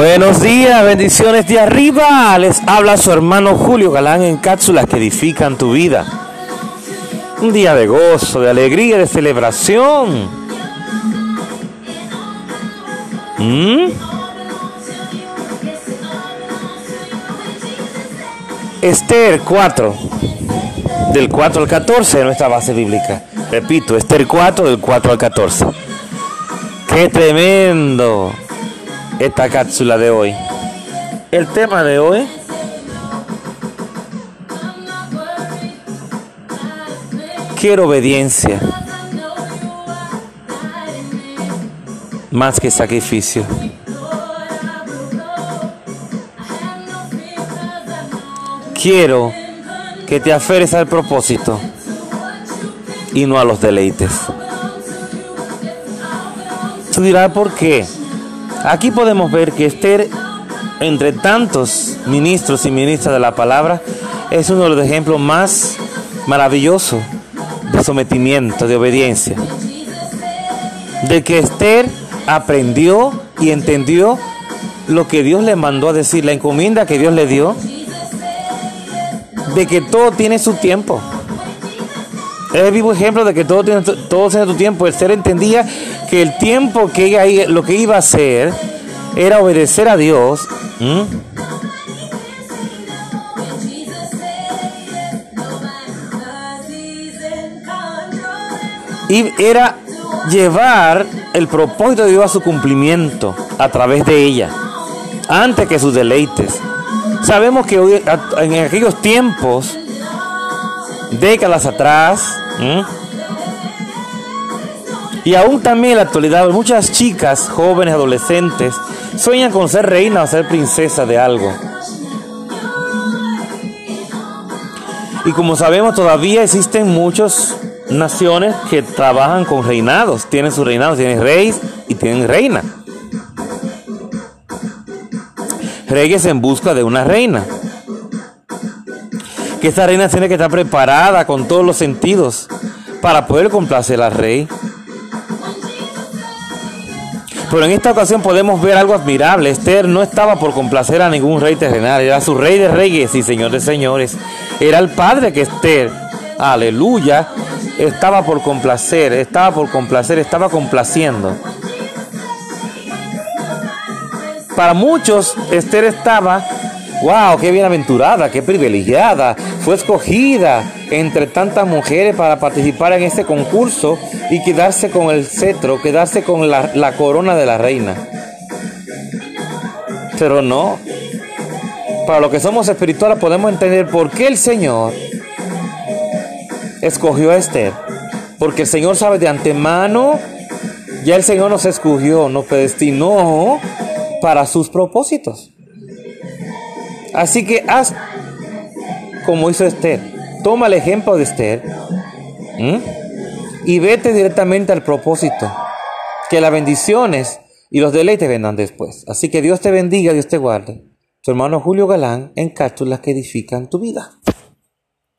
Buenos días, bendiciones de arriba. Les habla su hermano Julio Galán en cápsulas que edifican tu vida. Un día de gozo, de alegría, de celebración. ¿Mm? Esther 4, del 4 al 14 de nuestra base bíblica. Repito, Esther 4, del 4 al 14. ¡Qué tremendo! Esta cápsula de hoy. El tema de hoy quiero obediencia más que sacrificio. Quiero que te aferres al propósito y no a los deleites. Tú dirás por qué. Aquí podemos ver que Esther, entre tantos ministros y ministras de la palabra, es uno de los ejemplos más maravillosos de sometimiento, de obediencia. De que Esther aprendió y entendió lo que Dios le mandó a decir, la encomienda que Dios le dio, de que todo tiene su tiempo. Es el vivo ejemplo de que todo tiene, todo tiene su tiempo. Esther entendía que el tiempo que ella, lo que iba a hacer era obedecer a Dios. Y era llevar el propósito de Dios a su cumplimiento a través de ella, antes que sus deleites. Sabemos que hoy, en aquellos tiempos, décadas atrás, y aún también en la actualidad, muchas chicas, jóvenes, adolescentes, sueñan con ser reina o ser princesa de algo. Y como sabemos, todavía existen muchas naciones que trabajan con reinados. Tienen sus reinados, tienen reyes y tienen reina. Reyes en busca de una reina. Que esta reina tiene que estar preparada con todos los sentidos para poder complacer al rey. Pero en esta ocasión podemos ver algo admirable. Esther no estaba por complacer a ningún rey terrenal, era su rey de reyes y señor de señores. Era el padre que Esther, aleluya, estaba por complacer, estaba por complacer, estaba complaciendo. Para muchos, Esther estaba, wow, qué bienaventurada, qué privilegiada, fue escogida entre tantas mujeres para participar en este concurso y quedarse con el cetro, quedarse con la, corona de la reina. Pero no. Para los que somos espirituales podemos entender por qué el Señor escogió a Esther. Porque el Señor sabe de antemano, ya el Señor nos escogió, nos predestinó para sus propósitos. Así que haz como hizo Esther. Toma el ejemplo de Esther y vete directamente al propósito. Que las bendiciones y los deleites vendrán después. Así que Dios te bendiga, Dios te guarde. Tu hermano Julio Galán en cápsulas que edifican tu vida.